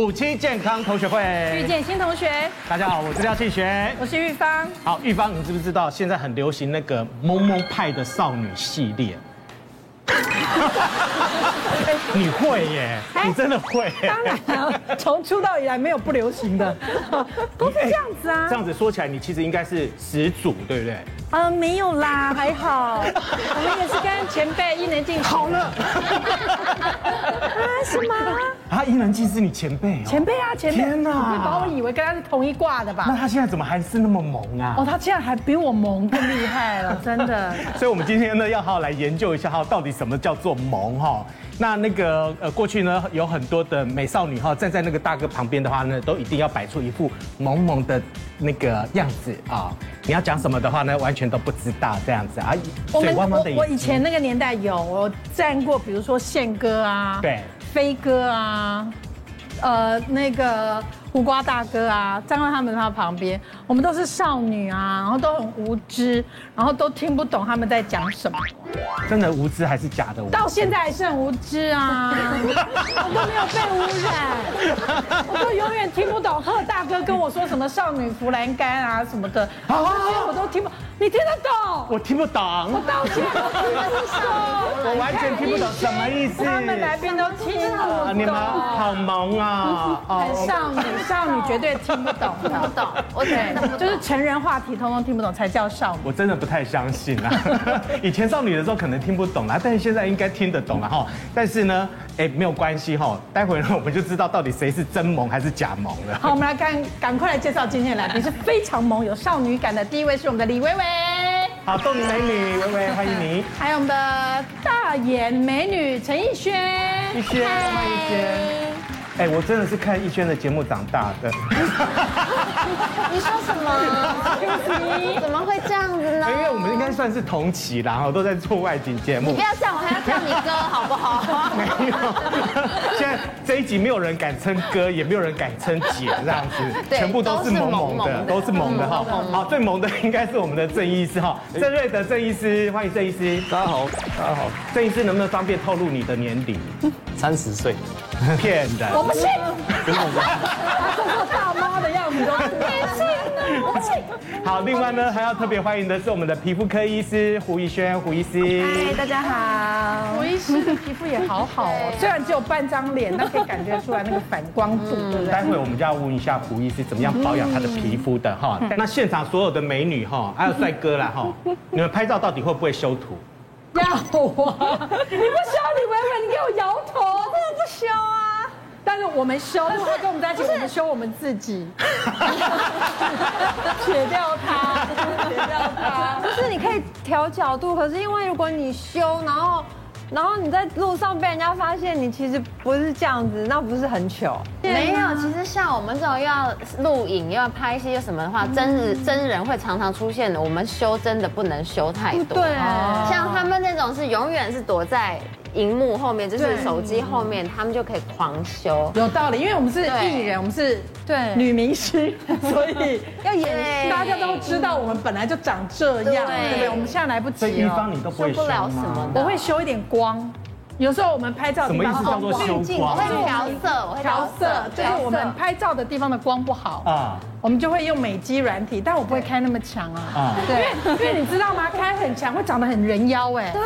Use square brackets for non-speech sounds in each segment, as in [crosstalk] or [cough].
夫妻健康同学会遇见新同学，大家好，我是廖庆学，我是玉芳。好，玉芳，你知不知道现在很流行那个萌萌派的少女系列？[laughs] 你会耶，你真的会。当然了，从出道以来没有不流行的，[laughs] 都是这样子啊。这样子说起来，你其实应该是始祖，对不对？呃，没有啦，还好，[laughs] 我们也是跟前辈伊能静。好了，啊，是吗？啊，伊能静是你前辈哦。前辈啊，前辈。天哪，你把我以为跟他是同一挂的吧？那他现在怎么还是那么萌啊？哦，他现在还比我萌更厉害了，真的。所以，我们今天呢，要好好来研究一下哈，到底什么叫做萌哈？那那个呃，过去呢，有很多的美少女哈，站在那个大哥旁边的话呢，都一定要摆出一副萌萌的那个样子啊。你要讲什么的话呢，完全都不知道这样子啊。我们我我以前那个年代有我站过，比如说宪哥啊，对，飞哥啊，呃，那个。胡瓜大哥啊，站在他们他旁边，我们都是少女啊，然后都很无知，然后都听不懂他们在讲什么。真的无知还是假的无知？到现在还是很无知啊，我都没有被污染，我都永远听不懂贺大哥跟我说什么少女扶栏杆啊什么的，这些我都听不。你听得懂？我听不懂。我道歉，我完全听不懂什么意思。他们来宾都听不懂。你们好萌啊！很少女，少女绝对听不懂，听不懂。OK，就是成人话题通通听不懂才叫少女。我真的不太相信啊。[laughs] 以前少女的时候可能听不懂啦，但是现在应该听得懂了哈。但是呢，哎，没有关系哈。待会呢，我们就知道到底谁是真萌还是假萌了。好，我们来看，赶快来介绍今天的来宾，[laughs] 是非常萌、有少女感的。第一位是我们的李薇薇。好，冻龄美女薇薇，欢迎你。[laughs] 还有我们的大眼美女陈奕轩，奕轩，欢迎奕迅。哎，我真的是看逸轩的节目长大的。[laughs] 你说什么？[laughs] 怎么会这样子呢？因为我们应该算是同期啦，然后都在做外景节目。你不要这样，我还要叫你哥，好不好？[laughs] 没有。现在这一集没有人敢称哥，也没有人敢称姐，这样子，全部都是萌萌的，都是萌的哈。好，最萌的应该是我们的郑医师哈，郑瑞德郑医师，欢迎郑医师。大家好，大家好。郑医师能不能方便透露你的年龄？三十岁。骗人！我不信。他做做大妈的样子，我不信，我不信。好，另外呢，还要特别欢迎的是我们的皮肤科医师胡一轩胡医师。嗨，大家好。胡医师的皮肤也好好哦，[laughs] 虽然只有半张脸，但可以感觉出来那个反光度，对不对？待会我们就要问一下胡医师怎么样保养他的皮肤的哈。那现场所有的美女哈，还有帅哥啦哈，[laughs] 你们拍照到底会不会修图？要啊！[laughs] 你不修，李薇薇，你给我摇头，真的不修啊！但是我们修，他跟我们在一起，我们修我们自己，[laughs] 撇掉它，撇掉它。不是，你可以调角度，可是因为如果你修，然后。然后你在路上被人家发现你其实不是这样子，那不是很糗？没有，其实像我们这种又要录影又要拍戏又什么的话，真人真人会常常出现的。我们修真的不能修太多。对，像他们那种是永远是躲在。荧幕后面就是手机后面，他们就可以狂修。有道理，因为我们是艺人，我们是对女明星，所以 [laughs] 要演，大家都知道我们本来就长这样，对不对？我们现在来不及。所以一方你都不会修吗？我会修一点光。有时候我们拍照的地方什么意思叫做修光？我会调色，我会调色，就是我们拍照的地方的光不好啊，我们就会用美肌软体，但我不会开那么强啊。啊，对，因为你知道吗？开很强会长得很人妖哎。对。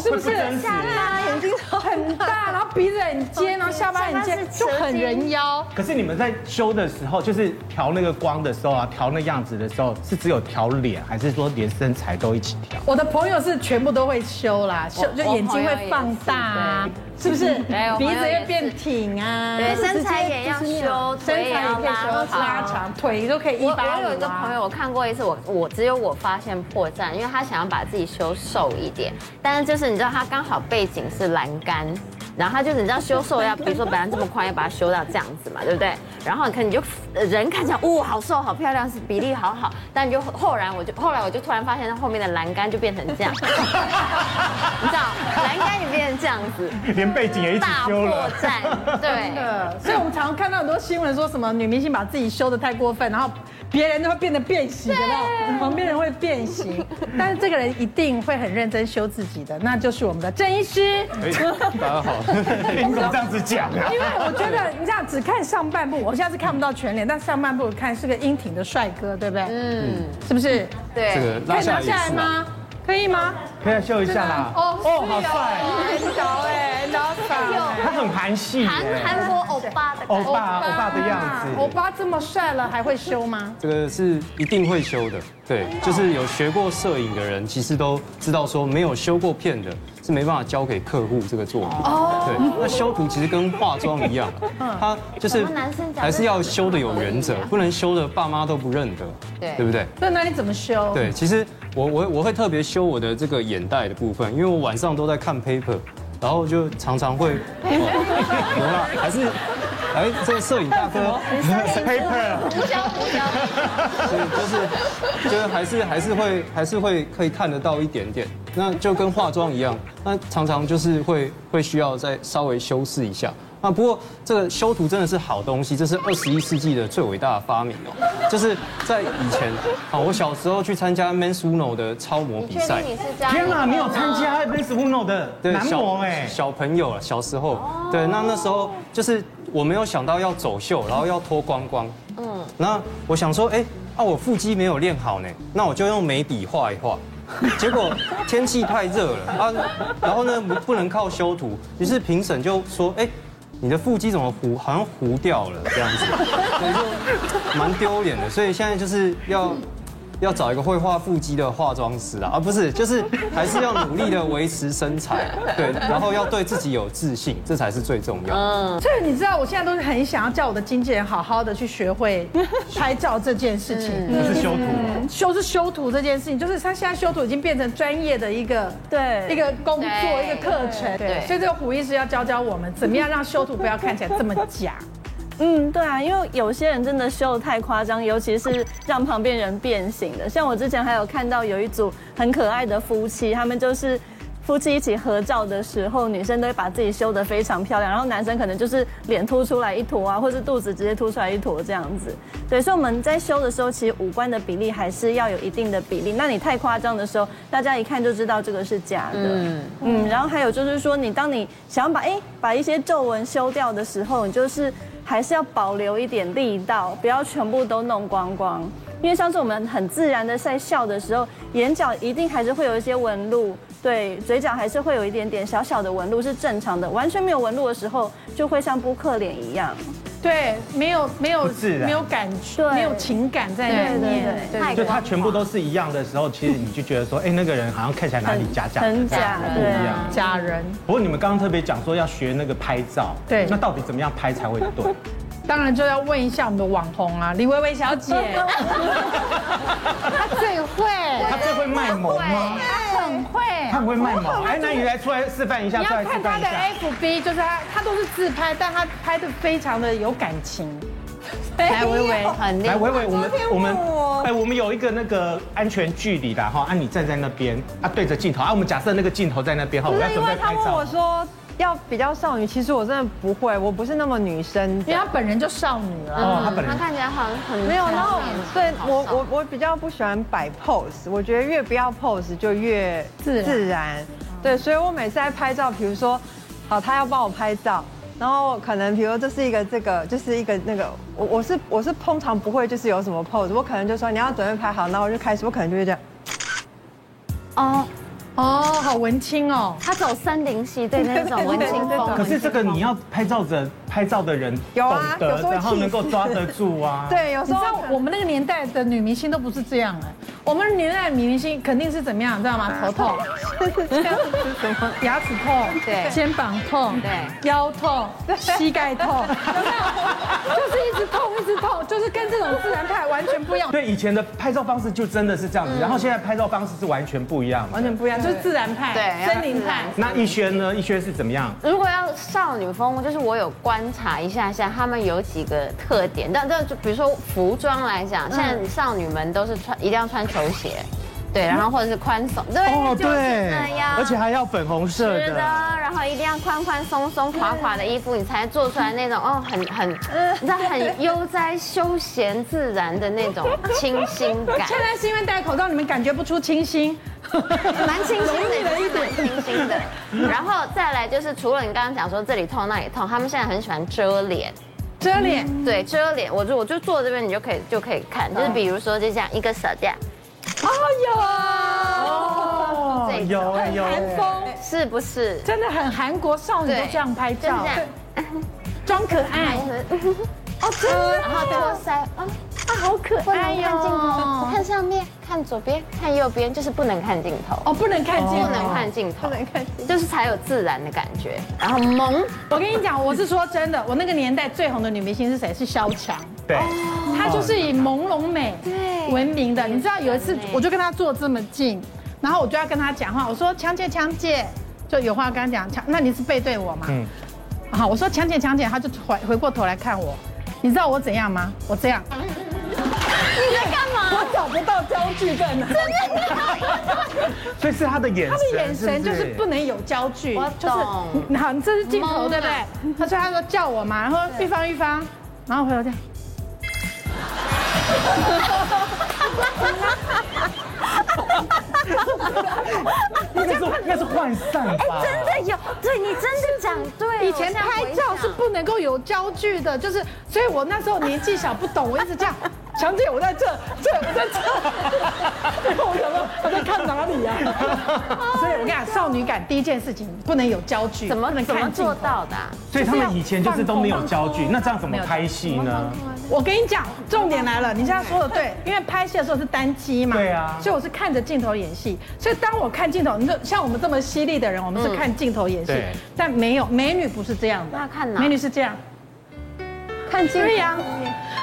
是不是下巴眼睛很大，然后鼻子很尖，然后下巴很尖，就很人妖。可是你们在修的时候，就是调那个光的时候啊，调那样子的时候，是只有调脸，还是说连身材都一起调？我的朋友是全部都会修啦，修就眼睛会放大啊，是不是？鼻子要变挺啊，对，身材也要修，身材也可以修拉长，腿都可以一八五啊。我有一个朋友，我看过一次，我我只有我发现破绽，因为他想要把自己修瘦一点，但是就是。你知道他刚好背景是栏杆，然后他就是你知道修瘦要，[laughs] 比如说本来这么宽，要把它修到这样子嘛，对不对？然后你看你就人看起来哇，好瘦好漂亮，是比例好好，但你就后来我就后来我就突然发现，它后面的栏杆就变成这样，[laughs] 你知道栏杆也变成这样子，连背景也一起修了，大破绽，对，[laughs] 所以我们常常看到很多新闻说什么女明星把自己修的太过分，然后。别人都会变得变形，有没有？旁边人会变形，但是这个人一定会很认真修自己的，那就是我们的郑医师。大家好，你怎么这样子讲啊？因为我觉得你这样只看上半部，我现在是看不到全脸，但上半部看是个英挺的帅哥，对不对？嗯，是不是？对，这个可以拿下来吗？可以吗？可以秀一下啦。哦哦，好帅，很潮哎，很潮。[laughs] 他很韩系，韩韩国欧巴的欧巴欧巴的样子。欧巴这么帅了，还会修吗？这个是一定会修的。对，就是有学过摄影的人，其实都知道说，没有修过片的，是没办法交给客户这个作品。哦。对，那修图其实跟化妆一样，它就是还是要修的有原则，不能修的爸妈都不认得。对，对不对？那那你怎么修？对，其实我我我会特别修我的这个眼袋的部分，因为我晚上都在看 paper，然后就常常会，有啦，还是。哎，这个摄影大哥，[laughs] paper，胡椒胡椒，所以就是，就是还是还是会还是会可以看得到一点点，那就跟化妆一样，那常常就是会会需要再稍微修饰一下。啊，不过这个修图真的是好东西，这是二十一世纪的最伟大的发明哦。就是在以前，啊，我小时候去参加 Men's Uno 的超模比赛。天哪，你有参加 Men's Uno 的男模哎？小朋友了，小时候，对，那那时候就是。我没有想到要走秀，然后要脱光光。嗯，那我想说，哎，啊，我腹肌没有练好呢，那我就用眉笔画一画。[laughs] 结果天气太热了啊，然后呢不不能靠修图，于是评审就说，哎，你的腹肌怎么糊，好像糊掉了这样子，所以就蛮丢脸的。所以现在就是要。要找一个会画腹肌的化妆师啊，而不是，就是还是要努力的维持身材，对，然后要对自己有自信，这才是最重要的。嗯，所以你知道，我现在都是很想要叫我的经纪人好好的去学会拍照这件事情，不是修图，修是修图这件事情，就是他现在修图已经变成专业的一个对。一个工作一个课程，对，所以这个胡医师要教教我们怎么样让修图不要看起来这么假。嗯，对啊，因为有些人真的修得太夸张，尤其是让旁边人变形的。像我之前还有看到有一组很可爱的夫妻，他们就是夫妻一起合照的时候，女生都会把自己修得非常漂亮，然后男生可能就是脸凸出来一坨啊，或是肚子直接凸出来一坨这样子。对，所以我们在修的时候，其实五官的比例还是要有一定的比例。那你太夸张的时候，大家一看就知道这个是假的。嗯嗯，然后还有就是说，你当你想要把哎把一些皱纹修掉的时候，你就是。还是要保留一点力道，不要全部都弄光光。因为上次我们很自然的在笑的时候，眼角一定还是会有一些纹路，对，嘴角还是会有一点点小小的纹路是正常的。完全没有纹路的时候，就会像扑克脸一样。对，没有没有没有感觉，没有情感在里面。对，就它全部都是一样的时候，其实你就觉得说，哎，那个人好像看起来哪里假假，很假，不一样，假人。不过你们刚刚特别讲说要学那个拍照，对，那到底怎么样拍才会对？当然就要问一下我们的网红啊，李薇薇小姐，[laughs] 她最会，她最会卖萌吗？她很会，她很会卖萌。哎，那你来出来示范一下，你要看她的 FB，就是她，她都是自拍，但她拍的非常的有感情。来，维维，[laughs] 很厉害。来，薇薇，我们我们，哎，我们有一个那个安全距离的哈，啊，你站在那边，啊，对着镜头，啊，我们假设那个镜头在那边哈，我要准备拍照。要比较少女，其实我真的不会，我不是那么女生，因为她本人就少女了。哦，她本人，她看起来好像很没有。然后，对我我我比较不喜欢摆 pose，我觉得越不要 pose 就越自自然。对，所以我每次在拍照，比如说，好，他要帮我拍照，然后可能比如说这是一个这个，就是一个那个，我我是我是通常不会就是有什么 pose，我可能就说你要准备拍好，然后我就开始，我可能就会这样。哦。哦，好文青哦，他走森林系，对那种文青风。[laughs] 可是这个你要拍照的拍照的人有啊，懂得，然后能够抓得住啊。[laughs] 对，有时候我们那个年代的女明星都不是这样哎，我们年代明星肯定是怎么样，知道吗？头痛，这样子什么？牙齿痛，对，肩膀痛，对，腰痛，膝盖痛，[laughs] 就是一直痛，一直痛，就是跟这种自然派完全不一样。对，以前的拍照方式就真的是这样子，然后现在拍照方式是完全不一样，完全不一样。就是自然派，对，森林派。那逸轩呢？逸轩是怎么样？如果要少女风，就是我有观察一下下，他们有几个特点。但但就比如说服装来讲，现在少女们都是穿一定要穿球鞋，对，然后或者是宽松，对，哦对，而且还要粉红色的，是的，然后一定要宽宽松松、垮垮的衣服，你才做出来那种哦，很很，你知道很悠哉、休闲、自然的那种清新感。现在是因为戴口罩，你们感觉不出清新，蛮清新的，一点清新的。然后再来就是，除了你刚刚讲说这里痛那里痛，他们现在很喜欢遮脸。遮脸，对，遮脸。我就我就坐这边，你就可以就可以看，就是比如说就这样一个手这样。哦，有啊，哦，有哎有，韩风是不是？真的很韩国少女都这样拍照，装可爱。[laughs] 哦，真的，然后托腮，啊啊，好可爱哟！看镜头，看上面，看左边，看右边，就是不能看镜头。哦，不能看镜头，不能看镜头，不能看，就是才有自然的感觉。然后萌，我跟你讲，我是说真的，我那个年代最红的女明星是谁？是萧蔷。对，她就是以朦胧美闻名的。你知道有一次，我就跟他坐这么近，然后我就要跟他讲话，我说强姐强姐，就有话跟他讲。强，那你是背对我吗？嗯。好，我说强姐强姐，他就回回过头来看我。你知道我怎样吗？我这样。你在干嘛？我找不到焦距在哪。真的。所以是他的眼神。他的眼神就是不能有焦距。我懂。好，这是镜头对不对？他说他说叫我嘛，然后玉芳玉芳，然后回头这样。[laughs] 应该是应该是涣散吧？真的有，对你真的讲对。以前拍照是不能够有焦距的，就是，所以我那时候年纪小不懂，我一直这样。强姐，我在这，这我在这。然后我想说，他在看哪里呀？所以我跟你讲，少女感第一件事情不能有焦距，怎么能怎么做到的？所以他们以前就是都没有焦距，那这样怎么拍戏呢？我跟你讲，重点来了，你现在说的对，因为拍戏的时候是单机嘛，对啊，所以我是看着镜头演戏，所以当我看镜头，你说像我们这么犀利的人，我们是看镜头演戏，但没有美女不是这样的，那看哪？美女是这样，看镜头。瑞阳，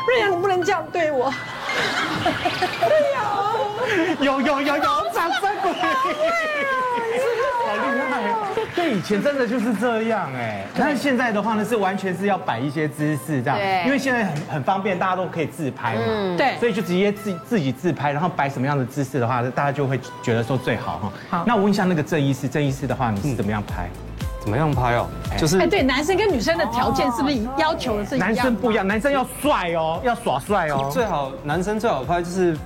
瑞阳，你不能这样对我。[laughs] 瑞阳，有有有有，掌声鼓励。好厉害。对，以前真的就是这样哎，但是现在的话呢，是完全是要摆一些姿势这样，对，因为现在很很方便，大家都可以自拍嘛，嗯，对，所以就直接自自己自拍，然后摆什么样的姿势的话，大家就会觉得说最好哈。好，那我问一下那个郑医师，郑医师的话，你是怎么样拍？怎么样拍哦？就是哎，对，男生跟女生的条件是不是要求的是一样？男生不一样，男生要帅哦，要耍帅哦，最好男生最好拍就是。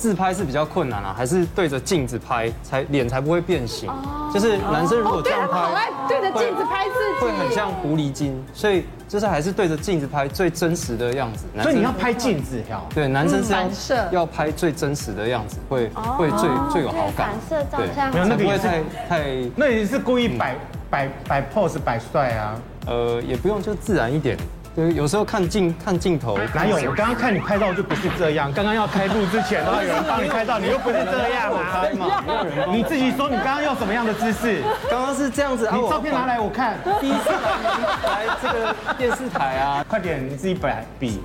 自拍是比较困难啊，还是对着镜子拍才脸才不会变形？就是男生如果这样拍，好爱对着镜子拍自己，会很像狐狸精，所以就是还是对着镜子拍最真实的样子。所以你要拍镜子呀？对，男生是要要拍最真实的样子，会会最最有好感。反射照相，没有那个不会太太，那也是故意摆摆摆 pose 摆帅啊？呃，也不用，就自然一点。对，有时候看镜看镜头，哪有？我刚刚看你拍照就不是这样。刚刚要开录之前，然后有人帮你拍照，你又不是这样啊？你自己说你刚刚用什么样的姿势？刚刚是这样子。你照片拿来我看。第一次来这个电视台啊，快点，你自己摆比。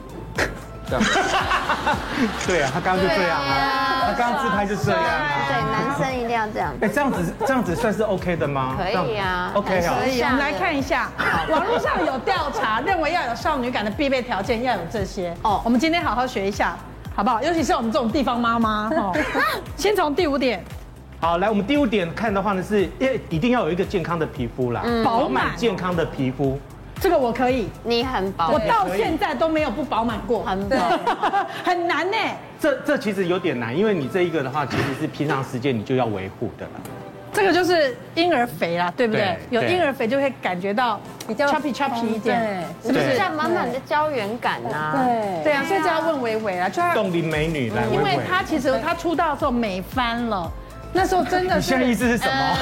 [laughs] 对啊，他刚刚就这样啊，他刚刚自拍就这样啊。对，男生一定要这样。哎，这样子这样子算是 OK 的吗？可以啊，OK 啊。可以。我们来看一下，网络上有调查，认为要有少女感的必备条件要有这些哦。我们今天好好学一下，好不好？尤其是我们这种地方妈妈哦。[laughs] 先从第五点。[laughs] 好，来，我们第五点看的话呢，是一一定要有一个健康的皮肤啦，饱满健康的皮肤。这个我可以，你很饱，我到现在都没有不饱满过，很饱，[laughs] 很难呢。这这其实有点难，因为你这一个的话，其实是平常时间你就要维护的了。这个就是婴儿肥啦，对不对？有婴儿肥就会感觉到比较 chubby chubby 一点，是不是？这样满满的胶原感呐。对对啊，所以就要问维维啦，就要冻龄美女来，因为她其实她出道的时候美翻了。那时候真的是，你现在意思是什么？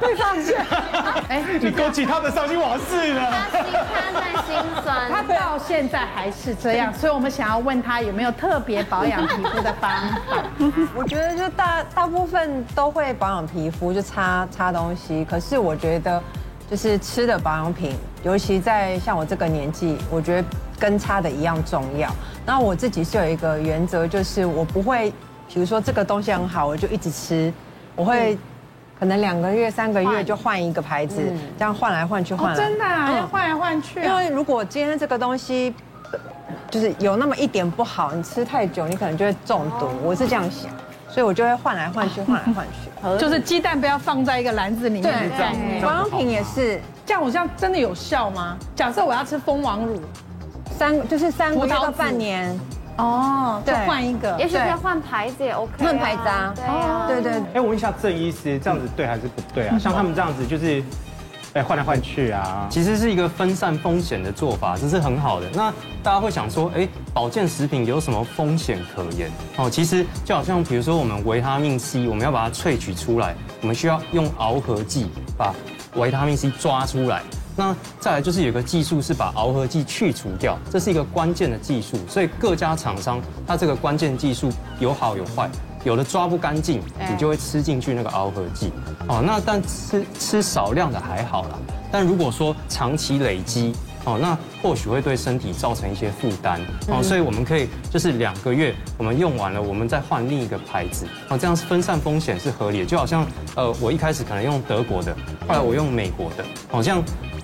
被发现。[laughs] 哎，你勾起他的伤心往事了。他心，他在心酸。他到现在还是这样，所以我们想要问他有没有特别保养皮肤的方法。[laughs] 我觉得就大大部分都会保养皮肤，就擦擦东西。可是我觉得，就是吃的保养品，尤其在像我这个年纪，我觉得。跟擦的一样重要。那我自己是有一个原则，就是我不会，比如说这个东西很好，我就一直吃。我会可能两个月、三个月就换一个牌子，这样换来换去换来。真的啊，要换来换去。因为如果今天这个东西就是有那么一点不好，你吃太久，你可能就会中毒。我是这样想，所以我就会换来换去，换来换去。[laughs] 就是鸡蛋不要放在一个篮子里面。对，保养品也是。这样我这样真的有效吗？假设我要吃蜂王乳，三就是三个月到半年。哦，再换一个，也许可以换牌子也 OK，换牌子啊。哦，对对。哎，我问一下郑医师，这样子对还是不对啊？[laughs] 像他们这样子就是，哎，换来换去啊。其实是一个分散风险的做法，这是很好的。那大家会想说，哎，保健食品有什么风险可言？哦，其实就好像比如说我们维他命 C，我们要把它萃取出来，我们需要用螯合剂把维他命 C 抓出来。那再来就是有个技术是把螯合剂去除掉，这是一个关键的技术，所以各家厂商它这个关键技术有好有坏，有的抓不干净，你就会吃进去那个螯合剂。哦，那但吃吃少量的还好啦，但如果说长期累积。哦，那或许会对身体造成一些负担哦，所以我们可以就是两个月我们用完了，我们再换另一个牌子哦，这样分散风险是合理的。就好像呃，我一开始可能用德国的，后来我用美国的，好像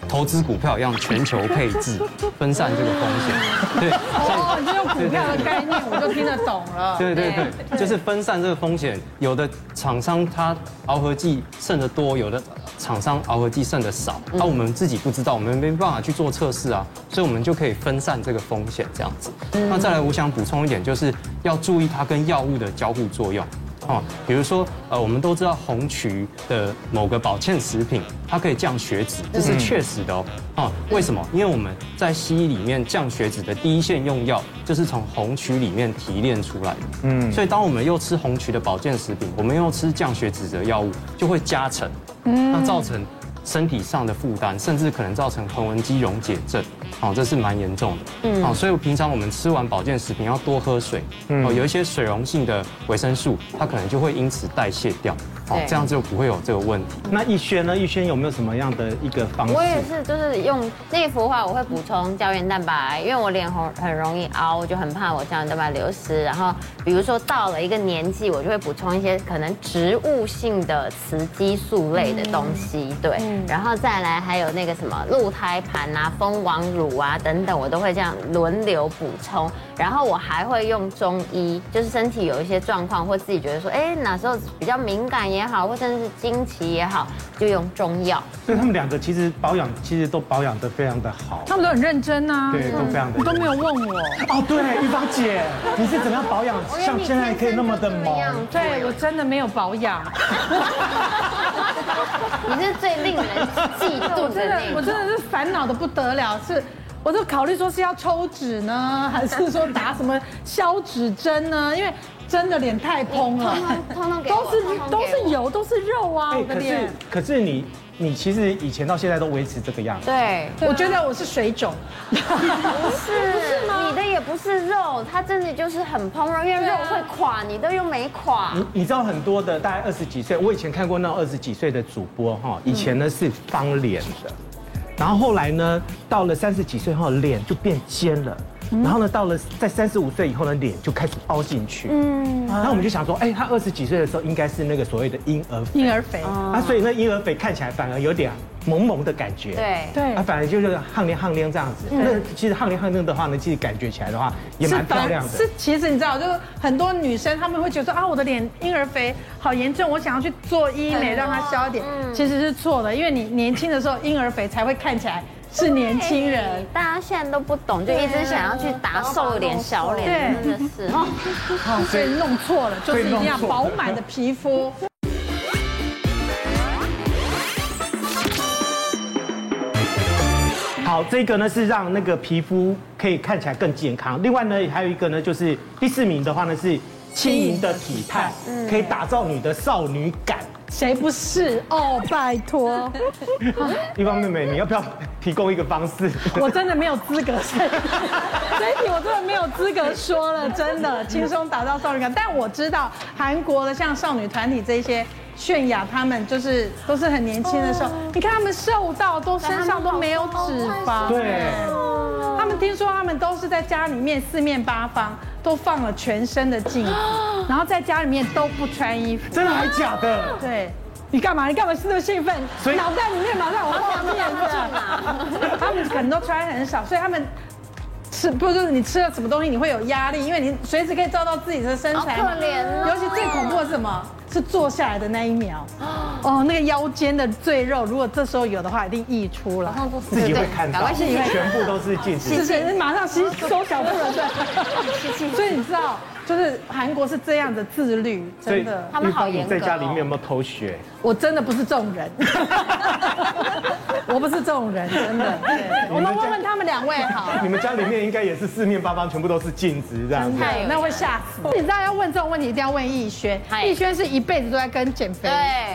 投资股票一样，全球配置，分散这个风险。对，哦，你就用股票的概念，我就听得懂了。对对对，就是分散这个风险。有的厂商它螯合剂剩的多，有的。厂商螯合剂剩的少，那我们自己不知道，我们没办法去做测试啊，所以我们就可以分散这个风险，这样子。那再来，我想补充一点，就是要注意它跟药物的交互作用。哦，比如说，呃，我们都知道红曲的某个保健食品，它可以降血脂，这是确实的哦。啊，为什么？因为我们在西医里面降血脂的第一线用药，就是从红曲里面提炼出来的。嗯，所以当我们又吃红曲的保健食品，我们又吃降血脂的药物，就会加成，那造成。身体上的负担，甚至可能造成横纹肌溶解症，哦，这是蛮严重的，嗯，哦，所以平常我们吃完保健食品要多喝水，嗯哦，有一些水溶性的维生素，它可能就会因此代谢掉。哦，这样就不会有这个问题。那逸轩呢？逸轩有没有什么样的一个方式？我也是，就是用内服的话，我会补充胶原蛋白，因为我脸红很容易凹，我就很怕我胶原蛋白流失。然后，比如说到了一个年纪，我就会补充一些可能植物性的雌激素类的东西，对。然后再来还有那个什么鹿胎盘啊、蜂王乳啊等等，我都会这样轮流补充。然后我还会用中医，就是身体有一些状况或自己觉得说，哎，哪时候比较敏感也。好，或甚至是经期也好，就用中药。所以他们两个其实保养，其实都保养的非常的好。他们都很认真啊，对，都非常的。你都没有问我哦，对，玉芳姐，你是怎么样保养，像现在可以那么的猛？对，我真的没有保养。[laughs] 你是最令人嫉妒的那种。我真的是烦恼的不得了，是，我就考虑说是要抽脂呢，[laughs] 还是说打什么消脂针呢？因为。真的脸太蓬了，通通，[laughs] 都是都是油，都是肉啊！我的脸。可是可是你你其实以前到现在都维持这个样子。对，我觉得我是水肿。[laughs] 不是，你的也不是肉，它真的就是很蓬柔，因为肉会垮，你的又没垮。你你知道很多的大概二十几岁，我以前看过那种二十几岁的主播哈，以前呢是方脸的，然后后来呢到了三十几岁后脸就变尖了。然后呢，到了在三十五岁以后呢，脸就开始凹进去。嗯，然后我们就想说，哎，他二十几岁的时候应该是那个所谓的婴儿肥。婴儿肥啊，所以那婴儿肥看起来反而有点萌萌的感觉。对对，啊，反而就是夯亮夯亮这样子。那其实夯亮夯亮的话呢，其实感觉起来的话也蛮漂亮的。是，其实你知道，就是很多女生她们会觉得说啊，我的脸婴儿肥好严重，我想要去做医美让它消一点。其实是错的，因为你年轻的时候婴儿肥才会看起来。是年轻人，大家现在都不懂，就一直想要去打瘦脸、小脸，真的是哦，好，[laughs] 所以弄错了，就是一定要饱满的皮肤。好，这个呢是让那个皮肤可以看起来更健康。另外呢，还有一个呢，就是第四名的话呢是轻盈的体态，可以打造你的少女感。谁不是哦？拜托，[laughs] 一方妹妹，你要不要提供一个方式？[laughs] 我真的没有资格，[laughs] 这一题我真的没有资格说了，真的轻松打造少女感。但我知道韩国的像少女团体这些泫雅，他们就是都是很年轻的时候，你看他们瘦到都身上都没有脂肪，对，他们听说他们都是在家里面四面八方。都放了全身的镜子，然后在家里面都不穿衣服，真的还假的？对，你干嘛？你干嘛是那么兴奋？所以脑袋里面马上有画面的。他们可能都穿很少，所以他们吃不就是你吃了什么东西你会有压力，因为你随时可以照到自己的身材。好可怜哦。尤其最恐怖的是什么？是坐下来的那一秒。哦，那个腰间的赘肉，如果这时候有的话，一定溢出了。自己会看到，全部都是镜子。是是，马上吸 [laughs] 收小腹了，对。所以你知道。就是韩国是这样的自律，真的，他们好严格。在家里面有没有偷学？我真的不是这种人，[laughs] 我不是这种人，真的。我们问问他们两位好。你们家里面应该也是四面八方全部都是镜子这样子，那会吓死。你知道要问这种问题，一定要问逸轩。逸轩是一辈子都在跟减肥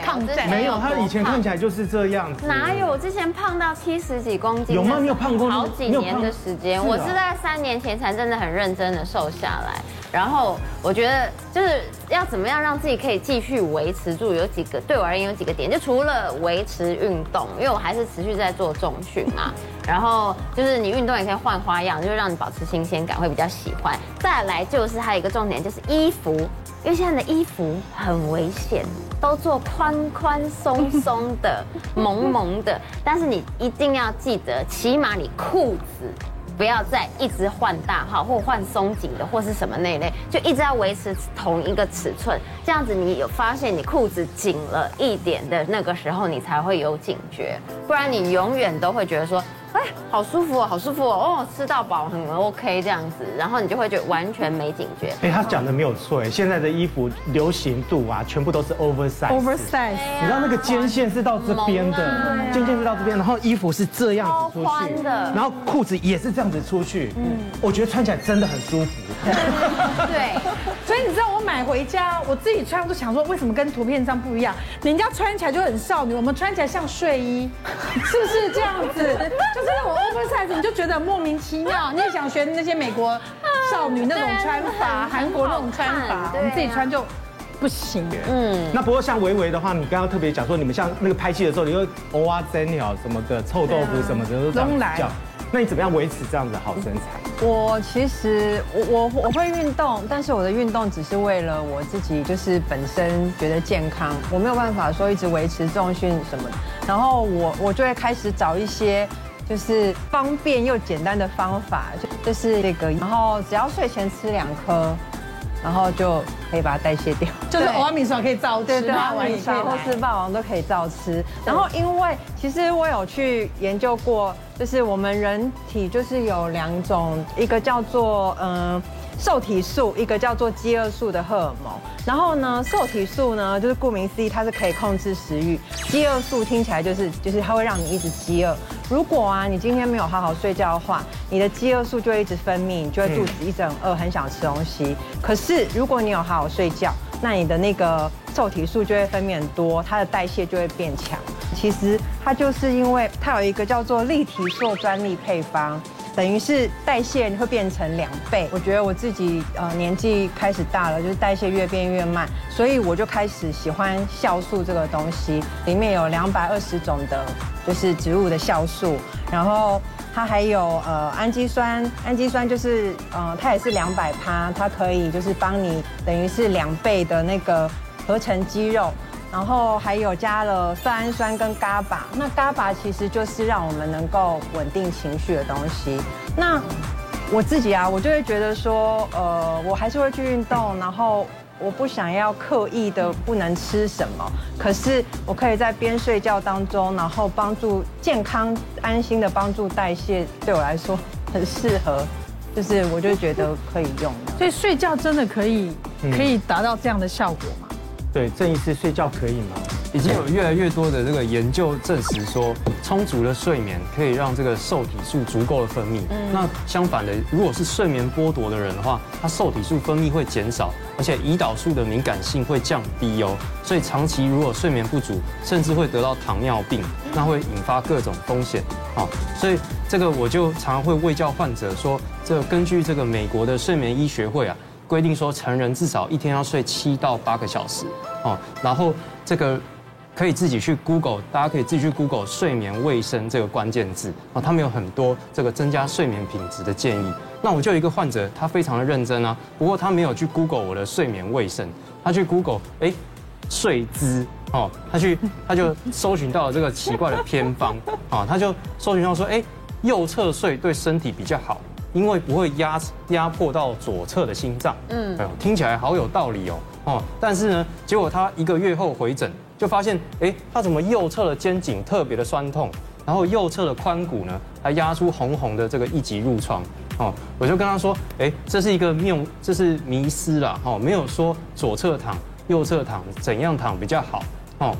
抗战。没有，他以前看起来就是这样子。哪有？我之前胖到七十几公斤。有吗？你有胖过？好几年的时间，我是在三年前才真的很认真的瘦下来。然后我觉得就是要怎么样让自己可以继续维持住，有几个对我而言有几个点，就除了维持运动，因为我还是持续在做重训嘛。[laughs] 然后就是你运动也可以换花样，就是让你保持新鲜感，会比较喜欢。再来就是还有一个重点就是衣服，因为现在的衣服很危险，都做宽宽松松的、萌萌的，但是你一定要记得，起码你裤子。不要再一直换大号或换松紧的或是什么那一类，就一直要维持同一个尺寸，这样子你有发现你裤子紧了一点的那个时候，你才会有警觉，不然你永远都会觉得说。哎，好舒服哦，好舒服哦，哦，吃到饱很 OK 这样子，然后你就会觉得完全没警觉。哎，他讲的没有错哎，现在的衣服流行度啊，全部都是 oversize。oversize，你知道那个肩线是到这边的，肩线是到这边，然后衣服是这样子出去，然后裤子也是这样子出去。嗯，我觉得穿起来真的很舒服。[laughs] 对，所以你知道我买回家，我自己穿，我都想说，为什么跟图片上不一样？人家穿起来就很少女，我们穿起来像睡衣，[laughs] 是不是这样子？就是，我 oversize 你就觉得莫名其妙，你也想学那些美国少女那种穿法，韩国那种穿法，我们自己穿就不行。嗯，那不过像维维的话，你刚刚特别讲说，你们像那个拍戏的时候，你会蚵仔煎鸟什么的，臭豆腐什么的都这样叫。那你怎么样维持这样子好身材？我其实我我我会运动，但是我的运动只是为了我自己，就是本身觉得健康，我没有办法说一直维持重训什么。然后我我就会开始找一些。就是方便又简单的方法，就就是那个，然后只要睡前吃两颗，然后就可以把它代谢掉。[laughs] 就是欧米爽可以照吃，对对，欧米爽或是霸王都可以照吃。然后因为其实我有去研究过，就是我们人体就是有两种，一个叫做嗯。瘦体素，一个叫做饥饿素的荷尔蒙。然后呢，瘦体素呢，就是顾名思义，它是可以控制食欲。饥饿素听起来就是就是它会让你一直饥饿。如果啊，你今天没有好好睡觉的话，你的饥饿素就会一直分泌，你就会肚子一直很饿，很想吃东西。可是如果你有好好睡觉，那你的那个瘦体素就会分泌很多，它的代谢就会变强。其实它就是因为它有一个叫做立体素专利配方。等于是代谢会变成两倍。我觉得我自己呃年纪开始大了，就是代谢越变越慢，所以我就开始喜欢酵素这个东西。里面有两百二十种的，就是植物的酵素，然后它还有呃氨基酸，氨基酸就是呃它也是两百趴，它可以就是帮你等于是两倍的那个合成肌肉。然后还有加了色氨酸跟 GABA，那 GABA 其实就是让我们能够稳定情绪的东西。那我自己啊，我就会觉得说，呃，我还是会去运动，然后我不想要刻意的不能吃什么，可是我可以在边睡觉当中，然后帮助健康安心的帮助代谢，对我来说很适合，就是我就觉得可以用。所以睡觉真的可以可以达到这样的效果吗？对，郑医师睡觉可以吗？已经有越来越多的这个研究证实说，充足的睡眠可以让这个受体素足够的分泌。嗯。那相反的，如果是睡眠剥夺的人的话，他受体素分泌会减少，而且胰岛素的敏感性会降低哦。所以长期如果睡眠不足，甚至会得到糖尿病，那会引发各种风险。好，所以这个我就常常会喂教患者说，这根据这个美国的睡眠医学会啊。规定说，成人至少一天要睡七到八个小时，哦，然后这个可以自己去 Google，大家可以自己去 Google 睡眠卫生这个关键字，哦，他们有很多这个增加睡眠品质的建议。那我就有一个患者，他非常的认真啊，不过他没有去 Google 我的睡眠卫生，他去 Google，哎，睡姿，哦，他去他就搜寻到了这个奇怪的偏方，啊，他就搜寻到说，哎，右侧睡对身体比较好。因为不会压压迫到左侧的心脏。嗯，哎呦，听起来好有道理哦。哦，但是呢，结果他一个月后回诊，就发现，哎，他怎么右侧的肩颈特别的酸痛，然后右侧的髋骨呢，还压出红红的这个一级褥疮。哦，我就跟他说，哎，这是一个谬，这是迷失啦。哦，没有说左侧躺、右侧躺怎样躺比较好。哦，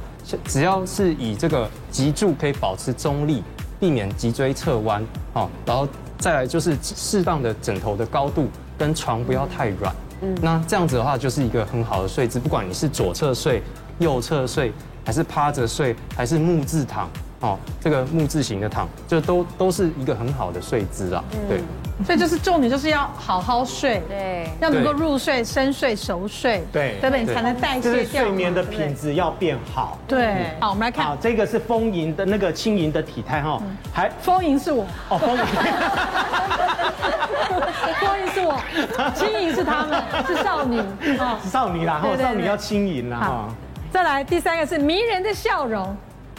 只要是以这个脊柱可以保持中立，避免脊椎侧弯。哦，然后再来就是适当的枕头的高度跟床不要太软。嗯，那这样子的话就是一个很好的睡姿，不管你是左侧睡、右侧睡，还是趴着睡，还是木字躺，哦，这个木字型的躺，就都都是一个很好的睡姿啊。对，[laughs] 所以就是重点就是要好好睡，对，要能够入睡、深睡、熟睡，对，对不对？你才能代谢掉。就是睡眠的品质要变好。对，好，我们来看，好，这个是丰盈的那个轻盈的体态哈，还丰盈是我，哦，丰盈。[laughs] 丰盈是我，轻盈是他们，[laughs] 是少女哦，少女啦，少女要轻盈啦哈。再来第三个是迷人的笑容，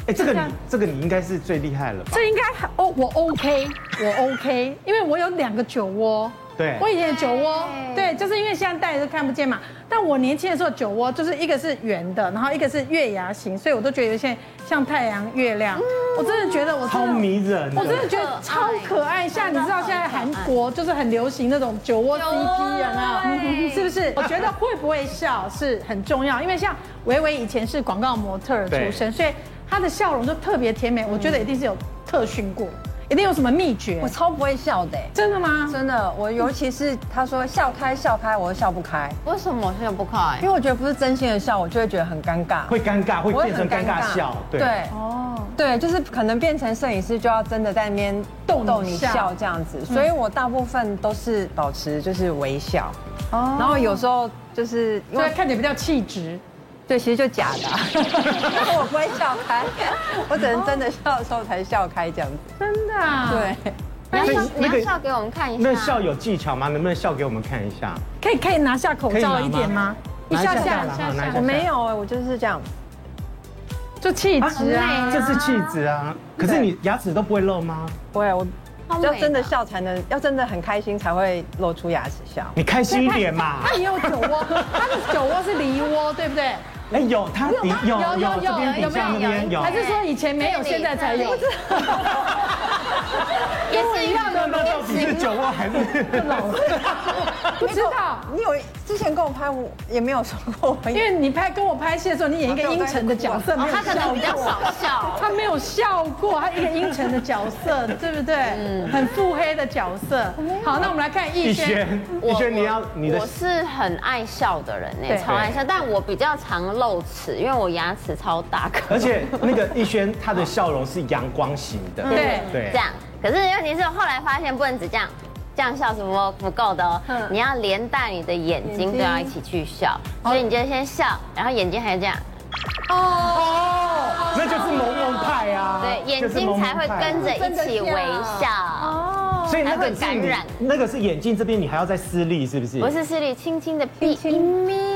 哎，这个你这个你应该是最厉害了吧？这应该哦，我 OK，我 OK，因为我有两个酒窝。对，我以前酒窝，对，就是因为现在戴着看不见嘛。但我年轻的时候酒窝就是一个是圆的，然后一个是月牙形，所以我都觉得有些像太阳、月亮。我真的觉得我超迷人，我真的觉得超可爱。像你知道现在韩国就是很流行那种酒窝 CP 人啊，是不是？我觉得会不会笑是很重要，因为像维维以前是广告模特出身，所以她的笑容就特别甜美。我觉得一定是有特训过。一定有什么秘诀？我超不会笑的，真的吗？真的，我尤其是他说笑开笑开，我都笑不开。为什么笑不开？因为我觉得不是真心的笑，我就会觉得很尴尬，会尴尬，会变成尴尬笑。对，哦，对，就是可能变成摄影师就要真的在那边逗逗你笑这样子，所以我大部分都是保持就是微笑，哦，然后有时候就是因为看起来比较气质。对，其实就假的，[laughs] 我不会笑开，我只能真的笑的时候才笑开这样子。真的啊？对。你要笑，你要笑给我们看一下。那笑有技巧吗？能不能笑给我们看一下？可以，可以拿下口罩一点吗？一下下下下。我没有哎，我就是这样，就气质啊，这是气质啊。可是你牙齿都不会露吗？不会，我要真的笑才能，要真的很开心才会露出牙齿笑。你开心一点嘛。他也有酒窝，他的酒窝是梨窝，对不对？哎，有他有有有有有有没有有？还是说以前没有，现在才有？[laughs] 也是一样的，到底是酒窝还是老了？不知道，[laughs] 你有之前跟我拍，我也没有说过。因为你拍跟我拍戏的时候，你演一个阴沉的角色，他可能比较少笑，他没有笑过，他一个阴沉的角色，对不对？嗯，很腹黑的角色。好，那我们来看逸轩，逸轩你要你的，我是很爱笑的人呢，超爱笑，但我比较常露齿，因为我牙齿超大颗。而且那个逸轩他的 [laughs] 笑容是阳光型的，对对，这样。可是问题是，后来发现不能只这样，这样笑是不不够的哦。你要连带你的眼睛都要一起去笑，所以你就先笑，然后眼睛还要这样。哦，那就是萌萌派啊。对，眼睛才会跟着一起微笑。哦，所以那个感染，那个是眼睛这边，你还要再施力，是不是？不是施力，轻轻的闭一眯眯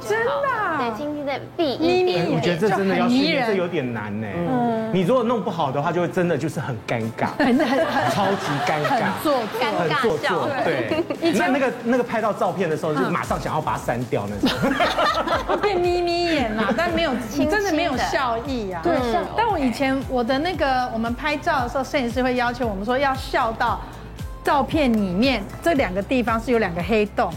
就好。真的？对，轻轻的闭一点。我觉得这真的要训练，这有点难呢。嗯，你如果弄不好的话，就会真的就是很尴尬，[laughs] 很很 [laughs] 超级尴尬，很做尴尬笑。对，那那个那个拍到照片的时候，就马上想要把它删掉那种。[laughs] 会变眯眯眼呐，但没有，真的没有笑意啊。对，但我以前我的那个我们拍照的时候，摄影师会要求我们说要笑到。照片里面这两个地方是有两个黑洞，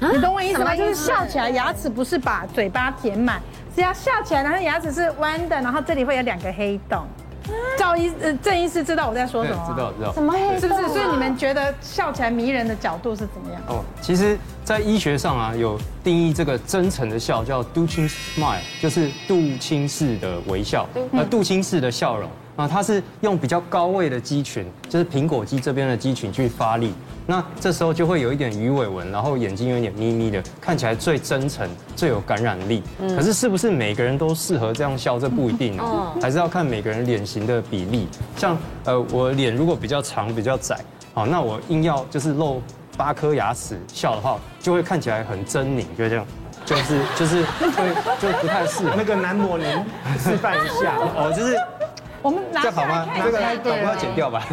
你懂我意思吗？就是笑起来牙齿不是把嘴巴填满，是要笑起来，然后牙齿是弯的，然后这里会有两个黑洞。赵医呃郑医师知道我在说什么吗？知道知道。什么黑洞？是不是？所以你们觉得笑起来迷人的角度是怎么样？哦，其实，在医学上啊，有定义这个真诚的笑叫 Duchenne smile，就是杜钦式的微笑，呃，杜钦式的笑容。啊，它是用比较高位的肌群，就是苹果肌这边的肌群去发力，那这时候就会有一点鱼尾纹，然后眼睛有点眯眯的，看起来最真诚、最有感染力。可是是不是每个人都适合这样笑？这不一定哦，还是要看每个人脸型的比例。像呃，我脸如果比较长、比较窄，好，那我硬要就是露八颗牙齿笑的话，就会看起来很狰狞，就这样，就是就是会就不太适合。那个男模，您示范一下 [laughs] 哦，就是。我们拿这样好吗？这个对我要剪掉吧。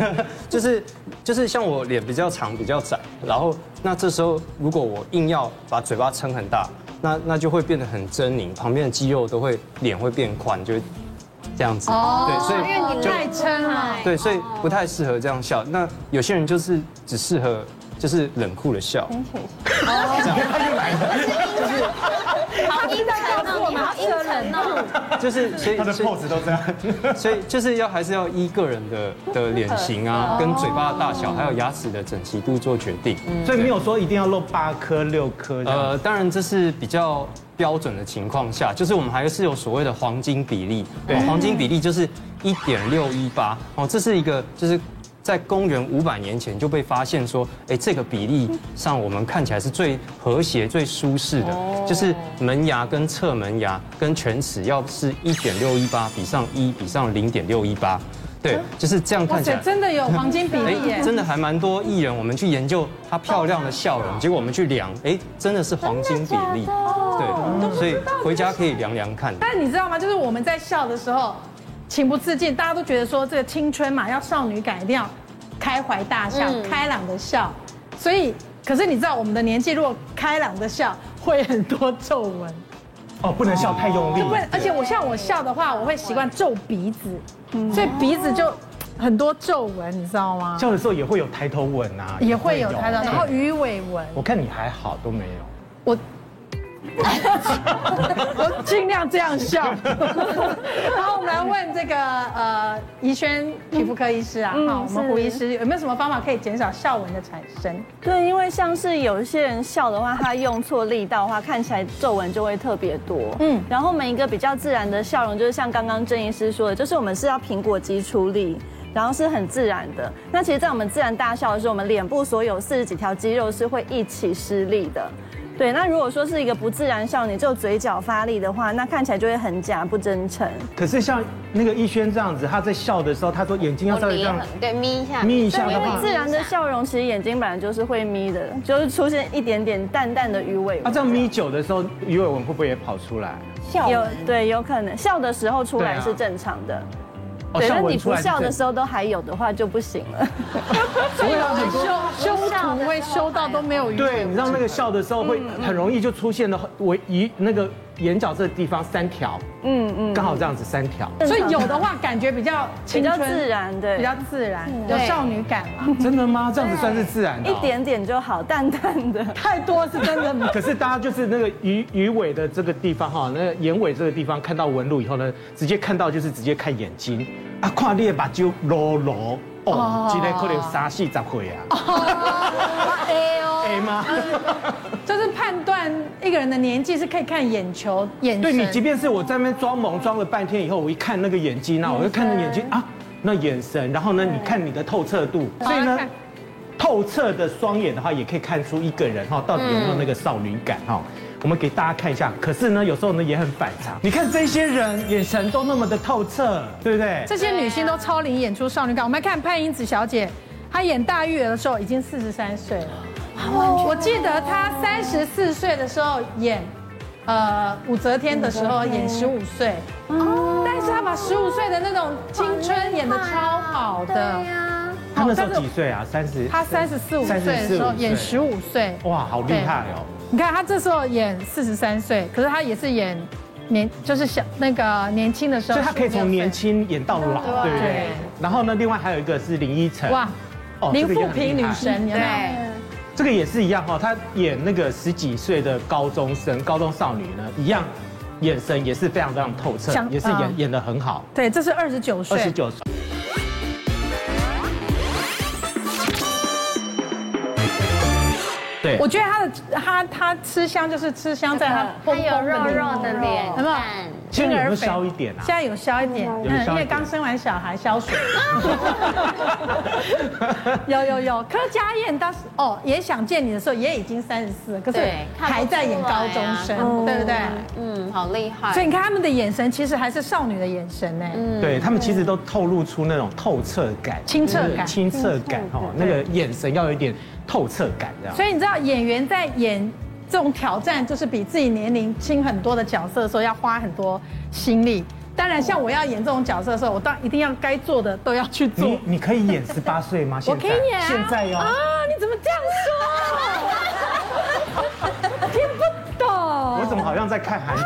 就是就是像我脸比较长比较窄，然后那这时候如果我硬要把嘴巴撑很大，那那就会变得很狰狞，旁边的肌肉都会脸会变宽，就这样子。哦，对，所以因为你太撑了。对，所以不太适合这样笑。那有些人就是只适合就是冷酷的笑。哦，[laughs] [laughs] 他又来了，就是哦。就是所以他的 pose 都这样，所以就是要还是要依个人的的脸型啊，跟嘴巴的大小，还有牙齿的整齐度做决定。所以没有说一定要露八颗六颗。呃，当然这是比较标准的情况下，就是我们还是有所谓的黄金比例。对，黄金比例就是一点六一八哦，这是一个就是。在公元五百年前就被发现说，哎，这个比例上我们看起来是最和谐、最舒适的，就是门牙跟侧门牙跟犬齿要是一点六一八比上一比上零点六一八，对，就是这样看起来。真的有黄金比例耶！真的还蛮多艺人，我们去研究她漂亮的笑容，结果我们去量，哎，真的是黄金比例，对，所以回家可以量量看。但你知道吗？就是我们在笑的时候。情不自禁，大家都觉得说这个青春嘛，要少女感，一定要开怀大笑、嗯、开朗的笑。所以，可是你知道我们的年纪，如果开朗的笑，会很多皱纹。哦，不能笑太用力。就不能，而且我像我笑的话，我会习惯皱鼻子，所以鼻子就很多皱纹，你知道吗？笑的时候也会有抬头纹啊，也会有抬头，然后鱼尾纹。我看你还好，都没有。我。我尽量这样笑。[laughs] 然后我们来问这个呃怡萱皮肤科医师啊，我们胡医师有没有什么方法可以减少笑纹的产生？对，因为像是有一些人笑的话，他用错力道的话，看起来皱纹就会特别多。嗯，然后我们一个比较自然的笑容，就是像刚刚郑医师说的，就是我们是要苹果肌出力，然后是很自然的。那其实，在我们自然大笑的时候，我们脸部所有四十几条肌肉是会一起施力的。对，那如果说是一个不自然笑，你只有嘴角发力的话，那看起来就会很假，不真诚。可是像那个逸轩这样子，他在笑的时候，他说眼睛要稍微这样，对，眯一下，眯一下。因为自然的笑容，其实眼睛本来就是会眯的，就是出现一点点淡淡的鱼尾纹。啊，这样眯久的时候，鱼尾纹会不会也跑出来？笑有对，有可能笑的时候出来是正常的。对，那你不笑的时候都还有的话就不行了。[laughs] 所以很多修修图会修到都没有鱼。对，你知道那个笑的时候会很容易就出现了我一那个眼角这个地方三条，嗯嗯，刚好这样子三条。所以有的话感觉比较比较自然，对，比较自然，有少女感嘛。[laughs] 真的吗？这样子算是自然的？一点点就好，淡淡的。太多是真的。[laughs] 可是大家就是那个鱼鱼尾的这个地方哈，那个眼尾这个地方看到纹路以后呢，直接看到就是直接看眼睛。啊，看你的目睭罗罗哦，今天可能三四十岁啊。[laughs] 哎哦，哎吗？就是判断一个人的年纪是可以看眼球、眼神。对，你即便是我在那边装萌装了半天以后，我一看那个眼睛那，我就看那眼睛啊，那眼神，然后呢，你看你的透彻度，所以呢，透彻的双眼的话，也可以看出一个人哈到底有没有那个少女感哈。我们给大家看一下，可是呢，有时候呢也很反常。你看这些人眼神都那么的透彻，对不对？这些女星都超龄演出少女感。我们来看潘迎紫小姐，她演大玉儿的时候已经四十三岁了。我记得他三十四岁的时候演，呃，武则天的时候演十五岁。哦。但是他把十五岁的那种青春演的超好的。对呀。他那时候几岁啊？三十。他三十四五岁的时候演十五岁。哇，好厉害哦。你看他这时候演四十三岁，可是他也是演年，就是小那个年轻的时候，所以他可以从年轻演到老，对不对？然后呢，另外还有一个是林依晨，哇，林富平女神，对，这个也是一样哈，他演那个十几岁的高中生、高中少女呢，一样，眼神也是非常非常透彻，也是演演的很好。对，这是二十九岁，二十九岁。对，我觉得他的他他吃香就是吃香在他他有肉肉的脸，有没有？现在有没有消一点啊？现在有消一点，嗯，因为刚生完小孩消水。[laughs] [laughs] 有有有，柯佳燕当时哦也想见你的时候也已经三十四，可是还在演高中生，对不对？嗯，好厉害。所以你看他们的眼神其实还是少女的眼神呢。嗯，对他们其实都透露出那种透彻感、清澈感、清澈感哦，那个眼神要有一点。透彻感这样，所以你知道演员在演这种挑战，就是比自己年龄轻很多的角色的时候，要花很多心力。当然，像我要演这种角色的时候，我当然一定要该做的都要去做。你你可以演十八岁吗？[laughs] 我可以演啊。现在哟。啊，你怎么这样说？听不懂。我怎么好像在看韩剧？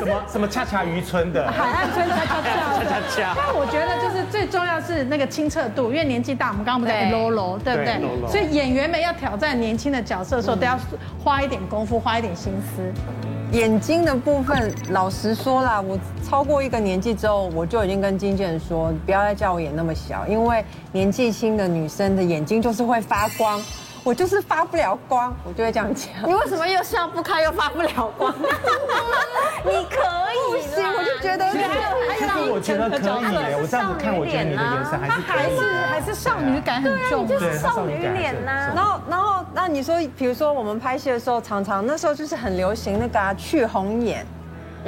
[laughs] 什么什么恰恰渔村的？海岸村恰恰恰恰恰。但我觉得就是最重要是那个清澈度，因为年纪大，我们刚刚不在 low low，对不对？所以演员们要挑战年轻的角色的时候，都要花一点功夫，花一点心思。眼睛的部分，老实说啦，我超过一个年纪之后，我就已经跟经纪人说，不要再叫我演那么小，因为年纪轻的女生的眼睛就是会发光。我就是发不了光，我就会这样讲。你为什么又笑不开又发不了光？[laughs] 你可以，不行，我就觉得。其实我觉得可以耶，我这样子看，我觉得你的眼神还是还是还是少女感很重，就是少女脸呐。然后然后那你说，比如说我们拍戏的时候，常常那时候就是很流行那个去红眼，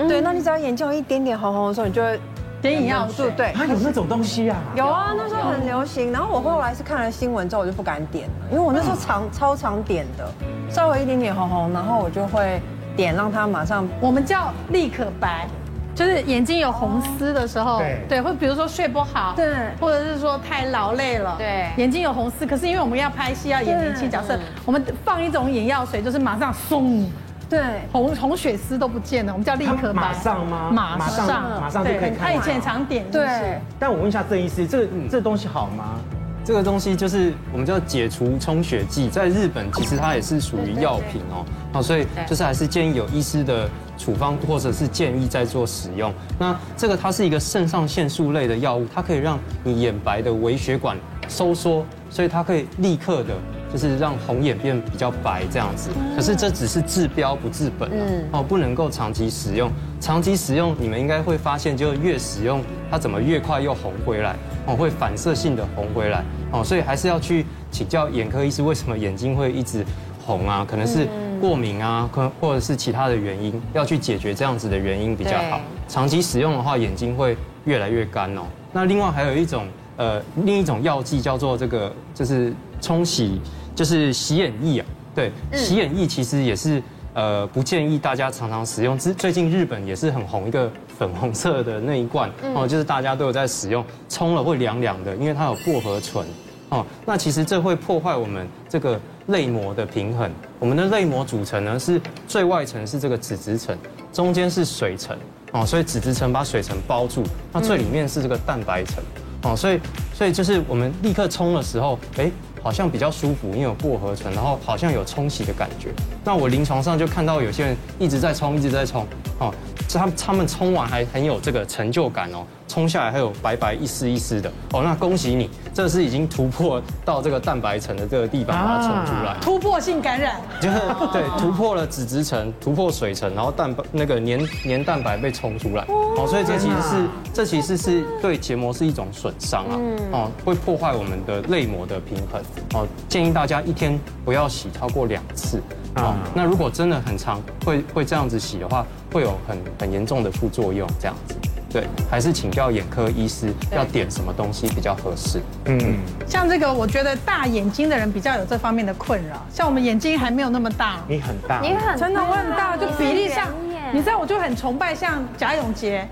对，那你只要眼睛有一点点红红的时候，你就会。眼影要素对，它有那种东西啊？有啊，那时候很流行。然后我后来是看了新闻之后，我就不敢点了，因为我那时候常超常点的，稍微一点点红红，然后我就会点，让它马上。我们叫立可白，就是眼睛有红丝的时候，对，对，或比如说睡不好，对，或者是说太劳累了，对，眼睛有红丝。可是因为我们要拍戏，要演年轻角色，我们放一种眼药水，就是马上松。对，红红血丝都不见了，我们叫立可白。马上吗？马上，马上就可以看。他以前常点。对。但我问一下郑医师，这个这个东西好吗？这个东西就是我们叫解除充血剂，在日本其实它也是属于药品哦。好，所以就是还是建议有医师的处方或者是建议在做使用。那这个它是一个肾上腺素类的药物，它可以让你眼白的微血管收缩，所以它可以立刻的。就是让红眼变比较白这样子，可是这只是治标不治本哦，不能够长期使用。长期使用，你们应该会发现，就越使用它怎么越快又红回来哦，会反射性的红回来哦，所以还是要去请教眼科医师，为什么眼睛会一直红啊？可能是过敏啊，可或者是其他的原因，要去解决这样子的原因比较好。长期使用的话，眼睛会越来越干哦。那另外还有一种呃，另一种药剂叫做这个，就是冲洗。就是洗眼液啊，对，洗眼液其实也是呃不建议大家常常使用。最最近日本也是很红一个粉红色的那一罐哦，就是大家都有在使用，冲了会凉凉的，因为它有薄荷醇哦。那其实这会破坏我们这个泪膜的平衡。我们的泪膜组成呢是最外层是这个脂质层，中间是水层哦，所以脂质层把水层包住，那最里面是这个蛋白层哦，所以所以就是我们立刻冲的时候，哎。好像比较舒服，因为有薄荷醇，然后好像有冲洗的感觉。那我临床上就看到有些人一直在冲，一直在冲，哦，他他们冲完还很有这个成就感哦。冲下来还有白白一丝一丝的。哦，那恭喜你，这是已经突破到这个蛋白层的这个地方把它冲出来，突破性感染，就是对，突破了脂质层，突破水层，然后蛋白那个黏黏蛋白被冲出来，哦，所以这其实是这其实是对结膜是一种损伤啊，哦，会破坏我们的泪膜的平衡，哦，建议大家一天不要洗超过两次，啊，那如果真的很长，会会这样子洗的话，会有很很严重的副作用，这样子。对，还是请教眼科医师要点什么东西比较合适。嗯，像这个，我觉得大眼睛的人比较有这方面的困扰。像我们眼睛还没有那么大，你很大，你很真的我很大，就比例上，你知道我就很崇拜像贾永杰，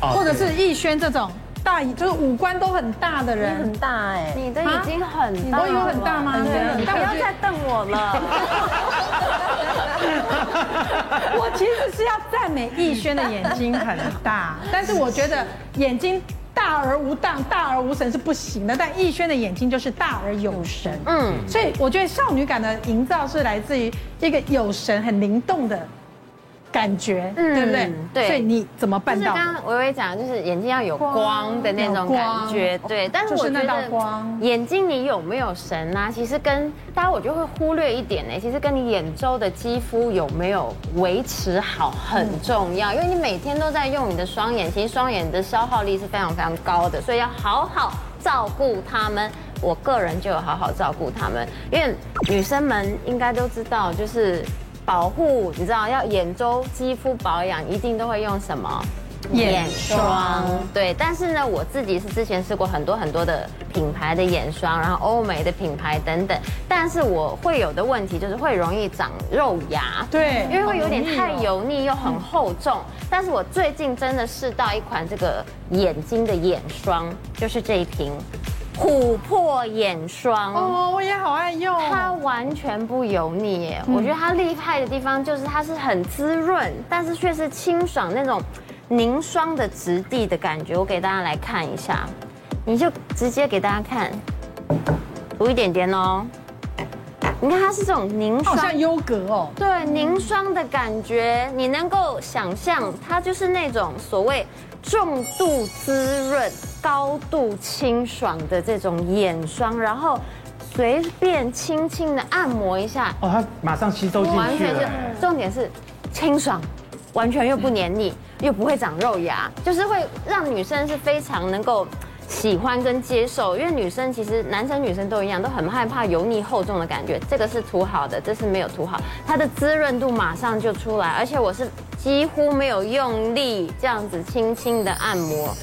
或者是逸轩这种大，就是五官都很大的人。很大哎，你的眼睛很大，我有很大吗？你不要再瞪我了。[laughs] 我其实是要赞美逸轩的眼睛很大，但是我觉得眼睛大而无当、大而无神是不行的。但逸轩的眼睛就是大而有神，嗯，所以我觉得少女感的营造是来自于一个有神、很灵动的。感觉，嗯，对不对？对，所以你怎么办到？就是刚刚薇薇讲，就是眼睛要有光的那种感觉，对。但是我觉得眼睛你有没有神啊？其实跟大家我觉得会忽略一点呢。其实跟你眼周的肌肤有没有维持好很重要，因为你每天都在用你的双眼，其实双眼的消耗力是非常非常高的，所以要好好照顾他们。我个人就有好好照顾他们，因为女生们应该都知道，就是。保护，你知道要眼周肌肤保养，一定都会用什么？眼霜，对，但是呢，我自己是之前试过很多很多的品牌的眼霜，然后欧美的品牌等等，但是我会有的问题就是会容易长肉芽，对，因为会有点太油腻又很厚重。但是我最近真的试到一款这个眼睛的眼霜，就是这一瓶琥珀眼霜哦，我也好爱用，它完全不油腻耶。我觉得它厉害的地方就是它是很滋润，但是却是清爽那种。凝霜的质地的感觉，我给大家来看一下，你就直接给大家看，涂一点点哦。你看它是这种凝霜，好像优格哦。对，凝霜的感觉，你能够想象它就是那种所谓重度滋润、高度清爽的这种眼霜，然后随便轻轻的按摩一下，哦，它马上吸收进去了。完全是，重点是清爽，完全又不黏腻。又不会长肉芽，就是会让女生是非常能够喜欢跟接受，因为女生其实男生女生都一样，都很害怕油腻厚重的感觉。这个是涂好的，这是没有涂好，它的滋润度马上就出来，而且我是几乎没有用力，这样子轻轻的按摩。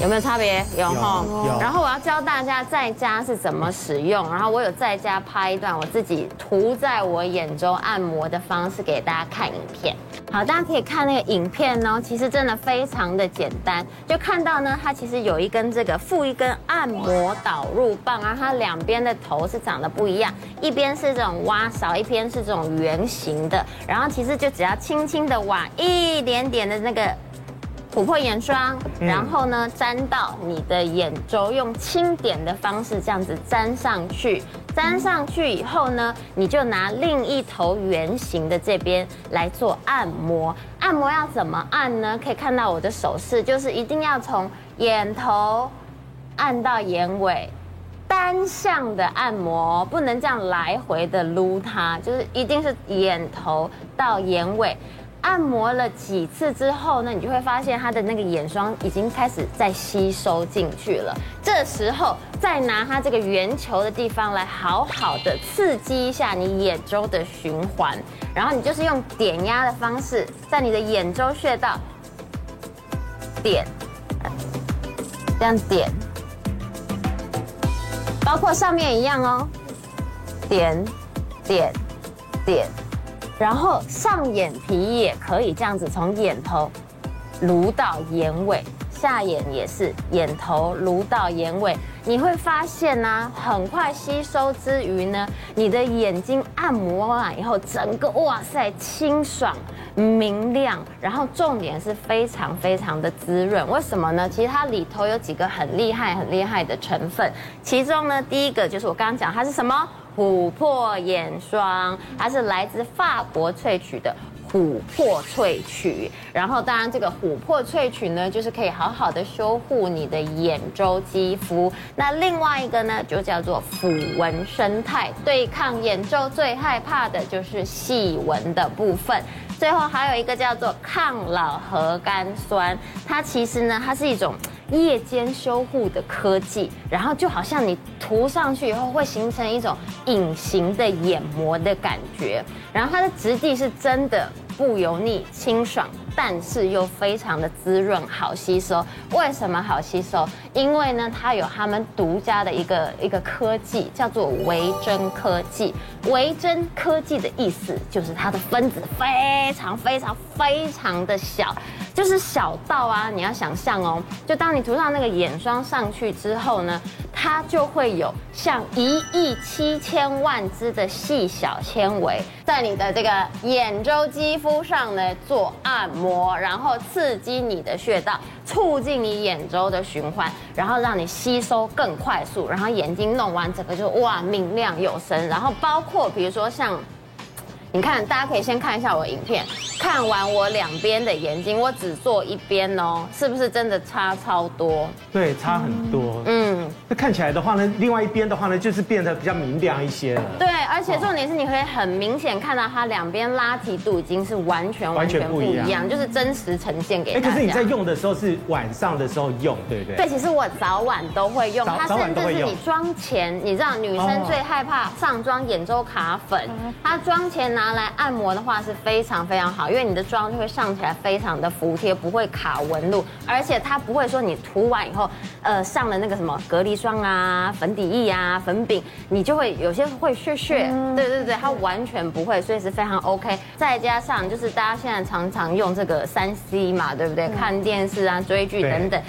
有没有差别？有哈。然后我要教大家在家是怎么使用。然后我有在家拍一段我自己涂在我眼周按摩的方式给大家看影片。好，大家可以看那个影片哦。其实真的非常的简单，就看到呢，它其实有一根这个附一根按摩导入棒啊，它两边的头是长得不一样，一边是这种挖勺，一边是这种圆形的。然后其实就只要轻轻的挖一点点的那个。琥珀眼霜，然后呢，沾到你的眼周，用轻点的方式这样子沾上去。粘上去以后呢，你就拿另一头圆形的这边来做按摩。按摩要怎么按呢？可以看到我的手势，就是一定要从眼头按到眼尾，单向的按摩，不能这样来回的撸它，就是一定是眼头到眼尾。按摩了几次之后呢，你就会发现它的那个眼霜已经开始在吸收进去了。这时候再拿它这个圆球的地方来好好的刺激一下你眼周的循环，然后你就是用点压的方式，在你的眼周穴道点，这样点，包括上面一样哦，点点点。然后上眼皮也可以这样子，从眼头撸到眼尾，下眼也是眼头撸到眼尾。你会发现呢、很快吸收之余呢，你的眼睛按摩完以后，整个哇塞清爽明亮，然后重点是非常非常的滋润。为什么呢？其实它里头有几个很厉害很厉害的成分，其中呢，第一个就是我刚刚讲它是什么？琥珀眼霜，它是来自法国萃取的琥珀萃取，然后当然这个琥珀萃取呢，就是可以好好的修护你的眼周肌肤。那另外一个呢，就叫做抚纹生态，对抗眼周最害怕的就是细纹的部分。最后还有一个叫做抗老核苷酸，它其实呢，它是一种。夜间修护的科技，然后就好像你涂上去以后会形成一种隐形的眼膜的感觉，然后它的质地是真的不油腻、清爽。但是又非常的滋润，好吸收。为什么好吸收？因为呢，它有他们独家的一个一个科技，叫做维珍科技。维珍科技的意思就是它的分子非常非常非常的小，就是小到啊，你要想象哦，就当你涂上那个眼霜上去之后呢，它就会有像一亿七千万只的细小纤维在你的这个眼周肌肤上呢做按摩。然后刺激你的穴道，促进你眼周的循环，然后让你吸收更快速，然后眼睛弄完整个就哇明亮有神。然后包括比如说像。你看，大家可以先看一下我的影片，看完我两边的眼睛，我只做一边哦，是不是真的差超多？对，差很多。嗯，那看起来的话呢，另外一边的话呢，就是变得比较明亮一些了。对，而且重点是你可以很明显看到它两边拉提度已经是完全完全不一样，就是真实呈现给大家。哎，可是你在用的时候是晚上的时候用，对不对？对，其实我早晚都会用。它甚至是你妆前，你知道女生最害怕上妆眼周卡粉，它妆前拿。拿来按摩的话是非常非常好，因为你的妆就会上起来非常的服帖，不会卡纹路，而且它不会说你涂完以后，呃，上了那个什么隔离霜啊、粉底液啊、粉饼，你就会有些会屑屑。嗯、对对对，它完全不会，所以是非常 OK。再加上就是大家现在常常用这个三 C 嘛，对不对？看电视啊、追剧等等。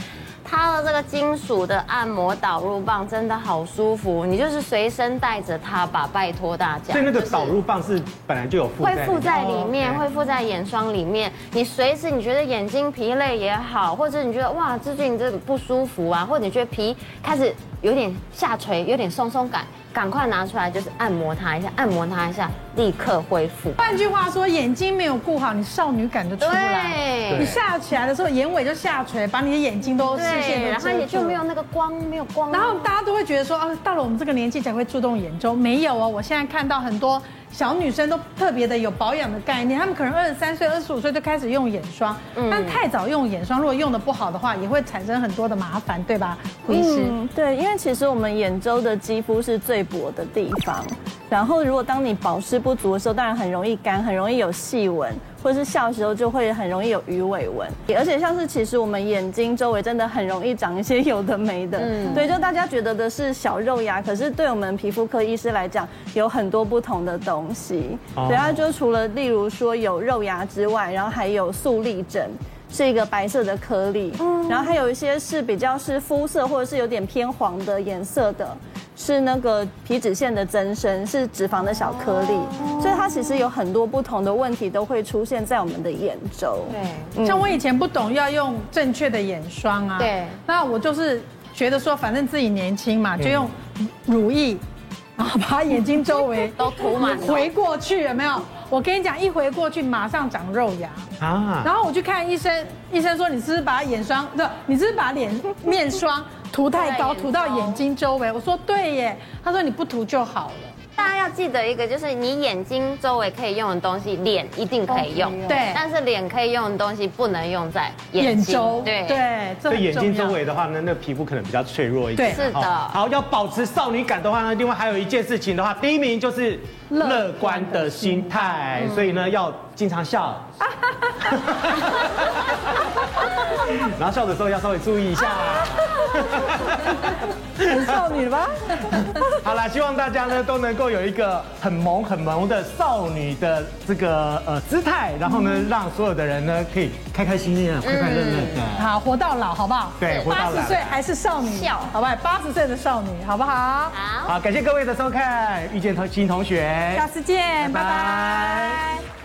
它的这个金属的按摩导入棒真的好舒服，你就是随身带着它吧，拜托大家。所以那个导入棒是本来就有附会附在里面，会附在眼霜里面。你随时你觉得眼睛疲累也好，或者你觉得哇最近这个不舒服啊，或者你觉得皮开始有点下垂，有点松松感。赶快拿出来，就是按摩它一下，按摩它一下，立刻恢复。换句话说，眼睛没有顾好，你少女感就出来。对，你下起来的时候，眼尾就下垂，把你的眼睛都视线都，然后也就没有那个光，没有光。然后大家都会觉得说，啊，到了我们这个年纪才会注重眼周，没有哦。我现在看到很多。小女生都特别的有保养的概念，她们可能二十三岁、二十五岁就开始用眼霜，但太早用眼霜，如果用的不好的话，也会产生很多的麻烦，对吧？胡医师，嗯，对，因为其实我们眼周的肌肤是最薄的地方，然后如果当你保湿不足的时候，当然很容易干，很容易有细纹。或是笑的时候就会很容易有鱼尾纹，而且像是其实我们眼睛周围真的很容易长一些有的没的，嗯，对，就大家觉得的是小肉芽，可是对我们皮肤科医师来讲，有很多不同的东西，对，它就除了例如说有肉芽之外，然后还有粟粒疹，是一个白色的颗粒，然后还有一些是比较是肤色或者是有点偏黄的颜色的。是那个皮脂腺的增生，是脂肪的小颗粒，所以它其实有很多不同的问题都会出现在我们的眼周。对，像我以前不懂要用正确的眼霜啊，对，那我就是觉得说，反正自己年轻嘛，就用乳液，然后把眼睛周围 [laughs] 都涂满，回过去有没有？我跟你讲，一回过去马上长肉芽啊，然后我去看医生，医生说你是不是把眼霜，不，你是不是把脸面霜。涂太高，涂到眼睛周围。我说对耶，他说你不涂就好了。大家要记得一个，就是你眼睛周围可以用的东西，脸一定可以用。对，但是脸可以用的东西不能用在眼睛。眼周。对对，所以眼睛周围的话呢，那皮肤可能比较脆弱一点。对，是的。好，要保持少女感的话呢，另外还有一件事情的话，第一名就是乐观的心态，所以呢要经常笑。[laughs] 然后笑的时候要稍微注意一下。很少女吧？[laughs] 好啦，希望大家呢都能够有一个很萌很萌的少女的这个呃姿态，然后呢让所有的人呢可以开开心心的、快快乐乐的。好，活到老，好不好？对，活到老。八十岁还是少女，笑，好不好？八十岁的少女，好不好？好。好，感谢各位的收看，遇见同新同学，下次见，拜拜。